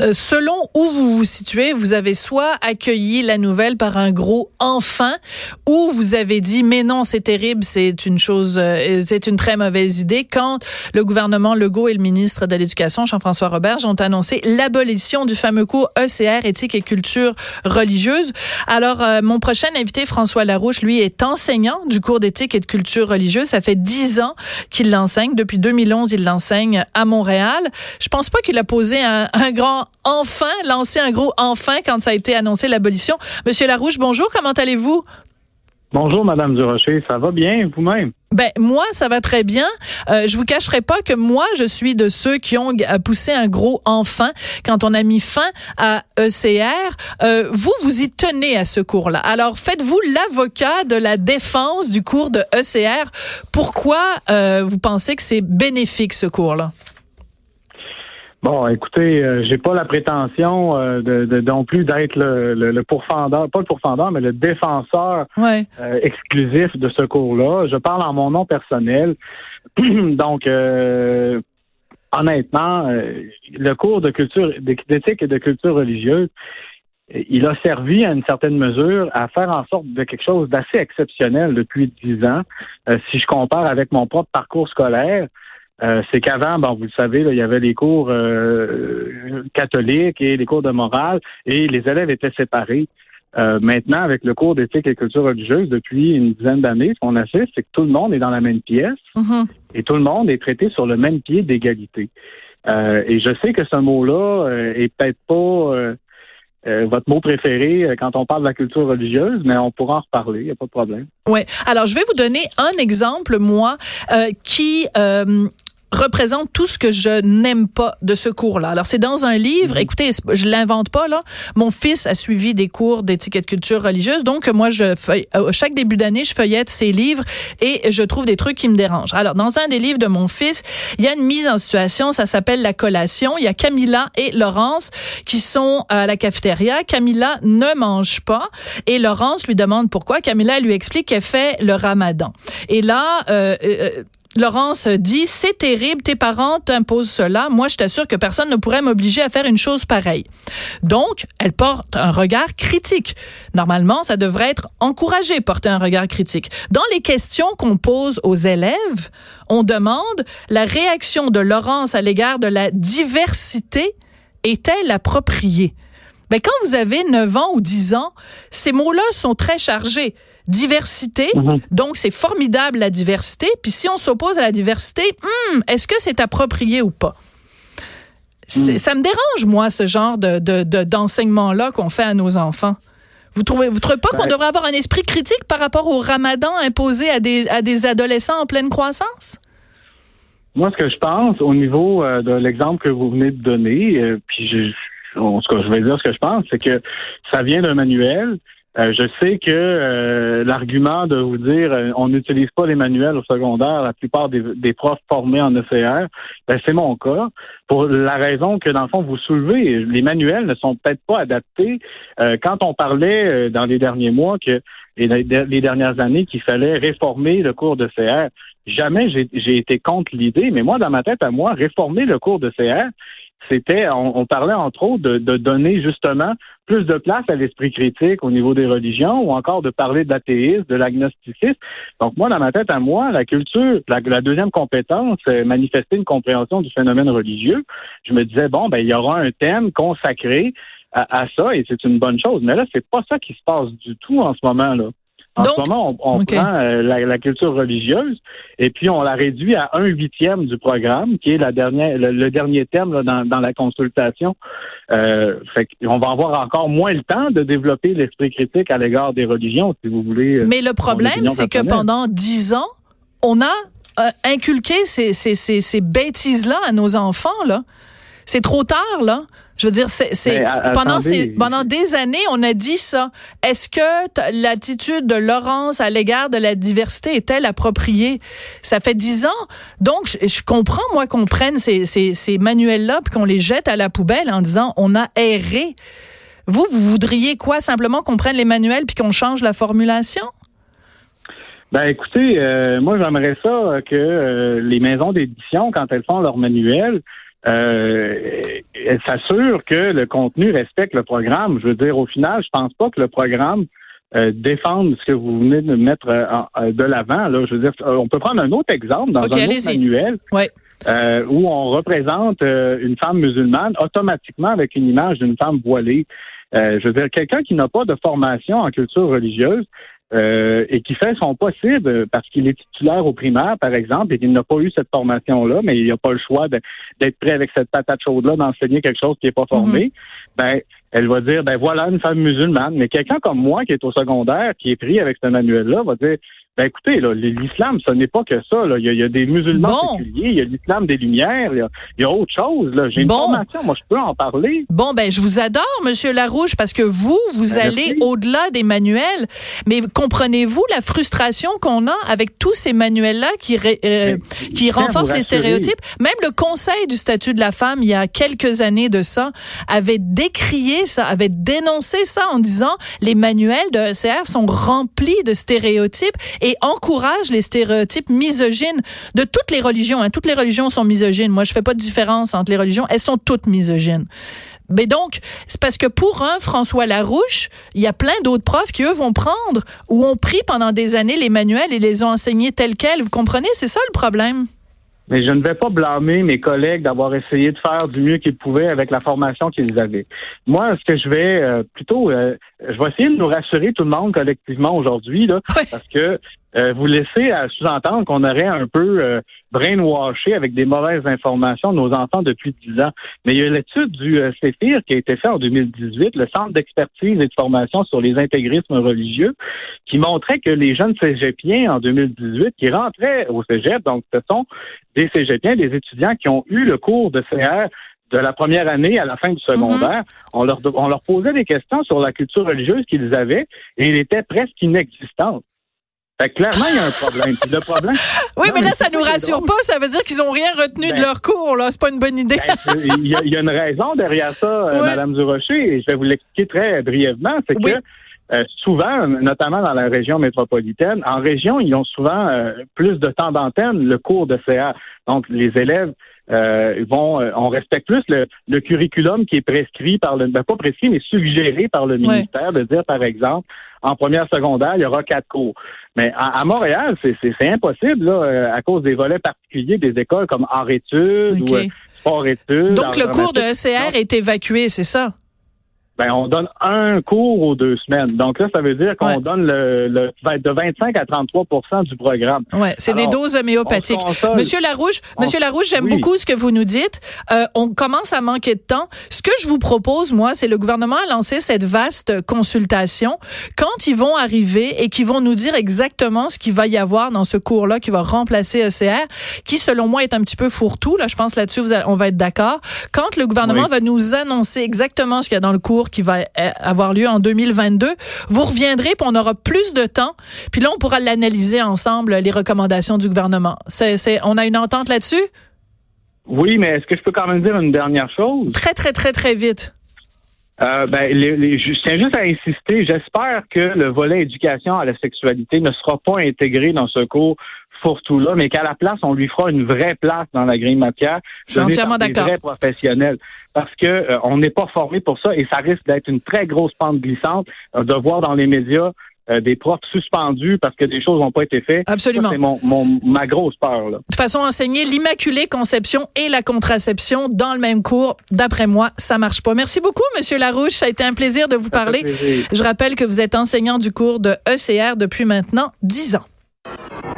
Euh, selon où vous vous situez, vous avez soit accueilli la nouvelle par un gros enfin, ou vous avez dit mais non c'est terrible, c'est une chose, euh, c'est une très mauvaise idée. Quand le gouvernement Legault et le ministre de l'Éducation Jean-François Roberge ont annoncé l'abolition du fameux cours ECR éthique et culture religieuse. Alors euh, mon prochain invité François Larouche, lui est enseignant du cours d'éthique et de culture religieuse. Ça fait dix ans qu'il l'enseigne. Depuis 2011, il l'enseigne à Montréal. Je pense pas qu'il a posé un, un grand enfin lancé un gros enfin quand ça a été annoncé l'abolition. Monsieur Larouche, bonjour, comment allez-vous? Bonjour, Madame Durocher, ça va bien vous-même? Ben moi, ça va très bien. Euh, je vous cacherai pas que moi, je suis de ceux qui ont poussé un gros enfin quand on a mis fin à ECR. Euh, vous, vous y tenez à ce cours-là. Alors, faites-vous l'avocat de la défense du cours de ECR. Pourquoi euh, vous pensez que c'est bénéfique ce cours-là? Bon, écoutez, euh, j'ai pas la prétention euh, de, non plus d'être le, le, pourfendeur, pas le pourfendeur, mais le défenseur euh, exclusif de ce cours-là. Je parle en mon nom personnel. Donc, honnêtement, le cours de culture, d'éthique et de culture religieuse, il a servi à une certaine mesure à faire en sorte de quelque chose d'assez exceptionnel depuis dix ans. si je compare avec mon propre parcours scolaire, euh, c'est qu'avant, bon, vous le savez, il y avait les cours euh, catholiques et les cours de morale, et les élèves étaient séparés. Euh, maintenant, avec le cours d'éthique et culture religieuse, depuis une dizaine d'années, ce qu'on assiste, c'est que tout le monde est dans la même pièce mm-hmm. et tout le monde est traité sur le même pied d'égalité. et je sais que ce mot-là est peut-être pas votre mot préféré quand on parle de la culture religieuse, mais on pourra en reparler, il n'y a pas de problème. Oui. Alors, je vais vous donner un exemple, moi, qui représente tout ce que je n'aime pas de ce cours-là. Alors, c'est dans un livre. Mhm. Écoutez, je l'invente pas, là. Mon fils a suivi des cours d'étiquette culture religieuse. Donc, moi, je feuille, euh, chaque début d'année, je feuillette ses livres et je trouve des trucs qui me dérangent. Alors, dans un des livres de mon fils, il y a une mise en situation. Ça s'appelle la collation. Il y a Camilla et Laurence qui sont à la cafétéria. Camilla ne mange pas et Laurence lui demande pourquoi. Camilla lui explique qu'elle fait le ramadan. Et là, euh, euh, Laurence dit, c'est terrible, tes parents t'imposent cela. Moi, je t'assure que personne ne pourrait m'obliger à faire une chose pareille. Donc, elle porte un regard critique. Normalement, ça devrait être encouragé, porter un regard critique. Dans les questions qu'on pose aux élèves, on demande la réaction de Laurence à l'égard de la diversité est-elle appropriée? Mais ben, quand vous avez 9 ans ou 10 ans, ces mots-là sont très chargés diversité. Mhm. Donc, c'est formidable la diversité. Puis si on s'oppose à la diversité, hmm, est-ce que c'est approprié ou pas? Mhm. Ça me dérange, moi, ce genre de, d'enseignement-là qu'on fait à nos enfants. Vous trouvez, vous trouvez pas qu'on ben devrait avoir un esprit critique par rapport au ramadan imposé à des, à des adolescents en pleine croissance? Moi, ce que je pense au niveau euh, de l'exemple que vous venez de donner, euh, puis je, ce que je vais dire ce que je pense, c'est que ça vient d'un manuel. Euh, je sais que euh, l'argument de vous dire euh, on n'utilise pas les manuels au secondaire, la plupart des, profs formés en ECR, ben, c'est mon cas. Pour la raison que, dans le fond, vous soulevez, les manuels ne sont peut-être pas adaptés. quand on parlait dans les derniers mois que et les dernières années qu'il fallait réformer le cours de CR, jamais j'ai été contre l'idée, mais moi, dans ma tête à moi, réformer le cours de CR, c'était, on, parlait entre autres de, donner justement plus de place à l'esprit critique au niveau des religions ou encore de parler de l'athéisme, de l'agnosticisme. Donc moi, dans ma tête à moi, la culture, la, deuxième compétence, c'est manifester une compréhension du phénomène religieux. Je me disais, bon, ben il y aura un thème consacré à, à ça et c'est une bonne chose. Mais là, c'est pas ça qui se passe du tout en ce moment là. En ce moment, on, prend euh, la, culture religieuse et puis on la réduit à un huitième du programme, qui est la dernière, le, dernier thème dans, la consultation. Euh, on va avoir encore moins le temps de développer l'esprit critique à l'égard des religions, si vous voulez. Euh, Mais le problème, c'est que pendant dix ans, on a euh, inculqué ces, ces, ces, ces bêtises-là à nos enfants, là. C'est trop tard, là. Je veux dire, c'est pendant pendant des années, on a dit ça. Est-ce que l'attitude de Laurence à l'égard de la diversité est-elle appropriée? Ça fait dix ans, donc je, comprends moi qu'on prenne ces, ces, ces manuels-là puis qu'on les jette à la poubelle en disant on a erré. Vous, vous voudriez quoi? Simplement qu'on prenne les manuels puis qu'on change la formulation? Ben écoutez, euh, moi j'aimerais ça que euh, les maisons d'édition, quand elles font leurs manuels, euh, s'assure que le contenu respecte le programme. Je veux dire, au final, je pense pas que le programme euh, défendre ce que vous venez de mettre euh, de l'avant. Là, je veux dire, on peut prendre un autre exemple dans un autre manuel. où on représente une femme musulmane automatiquement avec une image d'une femme voilée. je veux dire, quelqu'un qui n'a pas de formation en culture religieuse, euh, et qui fait son possible parce qu'il est titulaire au primaire, par exemple, et qu'il n'a pas eu cette formation-là, mais il n'a pas le choix d'être prêt avec cette patate chaude-là d'enseigner quelque chose qui n'est pas formé, mhm. ben elle va dire ben voilà une femme musulmane. Mais quelqu'un comme moi qui est au secondaire, qui est pris avec ce manuel-là, va dire ben écoutez, l'islam, ce n'est pas que ça. Il, y a, des musulmans séculiers, il y a l'islam des Lumières, il y a, autre chose. J'ai une formation, moi je peux en parler. Bon, ben je vous adore, Monsieur Larouche, parce que vous, vous ben, allez au-delà des manuels. Mais comprenez-vous la frustration qu'on a avec tous ces manuels-là qui, euh, qui renforcent les stéréotypes? Même le Conseil du statut de la femme, il y a quelques années de ça, avait décrié ça, avait dénoncé ça en disant les manuels de ECR sont remplis de stéréotypes et et encourage les stéréotypes misogynes de toutes les religions. Hein. Toutes les religions sont misogynes. Moi, je fais pas de différence entre les religions. Elles sont toutes misogynes. Mais donc, c'est parce que pour un François Larouche, il y a plein d'autres profs qui, eux, vont prendre ou ont pris pendant des années les manuels et les ont enseignés tels quels. Vous comprenez? C'est ça le problème. Mais je ne vais pas blâmer mes collègues d'avoir essayé de faire du mieux qu'ils pouvaient avec la formation qu'ils avaient. Moi, ce que je vais euh, plutôt, euh, je vais essayer de nous rassurer tout le monde collectivement aujourd'hui, là, parce que euh, vous laissez à sous-entendre qu'on aurait un peu euh, brainwashé avec des mauvaises informations nos enfants depuis dix ans. Mais il y a l'étude du euh, CEFIR qui a été faite en 2018, le Centre d'expertise et de formation sur les intégrismes religieux, qui montrait que les jeunes cégepiens en 2018 qui rentraient au cégep, donc ce sont des cégepiens, des étudiants qui ont eu le cours de CR de la première année à la fin du secondaire, mm-hmm. on, leur, on leur posait des questions sur la culture religieuse qu'ils avaient et elle était presque inexistante. Fait clairement, il y a un problème. le problème. Oui, mais là, ça nous rassure pas. Ça veut dire qu'ils ont rien retenu de ben, leur cours, là. C'est pas une bonne idée. Ben, il y, a une raison derrière ça, euh, Madame Durocher, et je vais vous l'expliquer très brièvement. C'est que euh, souvent, notamment dans la région métropolitaine, en région, ils ont souvent euh, plus de temps d'antenne, le cours de CA. Donc, les élèves euh, vont, on respecte plus le, curriculum qui est prescrit par le, ben, pas prescrit, mais suggéré par le ministère, de dire, par exemple, en première secondaire, il y aura quatre cours. Mais à, Montréal, c'est impossible, là, à cause des volets particuliers des écoles comme art études ou sport études. Donc, le cours de ECR est évacué, c'est ça? Ben, on donne un cours aux deux semaines. Donc là, ça veut dire qu'on donne le, le, de 25 à 33 du programme. Ouais, c'est des doses homéopathiques. Monsieur Larouche, Monsieur Larouche, j'aime beaucoup ce que vous nous dites. Euh, on commence à manquer de temps. Ce que je vous propose, moi, c'est le gouvernement a lancé cette vaste consultation. Quand ils vont arriver et qu'ils vont nous dire exactement ce qu'il va y avoir dans ce cours-là qui va remplacer ECR, qui, selon moi, est un petit peu fourre-tout. Là, je pense là-dessus, on va être d'accord. Quand le gouvernement va nous annoncer exactement ce qu'il y a dans le cours qui va euh, avoir lieu en 2022. Vous reviendrez, puis on aura plus de temps. Puis là, on pourra l'analyser ensemble, les recommandations du gouvernement. C'est, on a une entente là-dessus? Oui, mais est-ce que je peux quand même dire une dernière chose? Très, très, très, très vite. Euh, ben, je tiens juste à insister. J'espère que le volet éducation à la sexualité ne sera pas intégré dans ce cours fourre-tout-là, mais qu'à la place, on lui fera une vraie place dans la grille matière. Je suis entièrement d'accord. Vrai professionnel. Parce que euh, on n'est pas formé pour ça et ça risque d'être une très grosse pente glissante euh, de voir dans les médias euh, des profs suspendus parce que des choses n'ont pas été faites. Absolument. C'est mon, ma grosse peur. Là. De façon enseigner l'immaculée conception et la contraception dans le même cours, d'après moi, ça marche pas. Merci beaucoup, Monsieur Larouche. Ça a été un plaisir de vous parler. Je rappelle que vous êtes enseignant du cours de ECR depuis maintenant dix ans.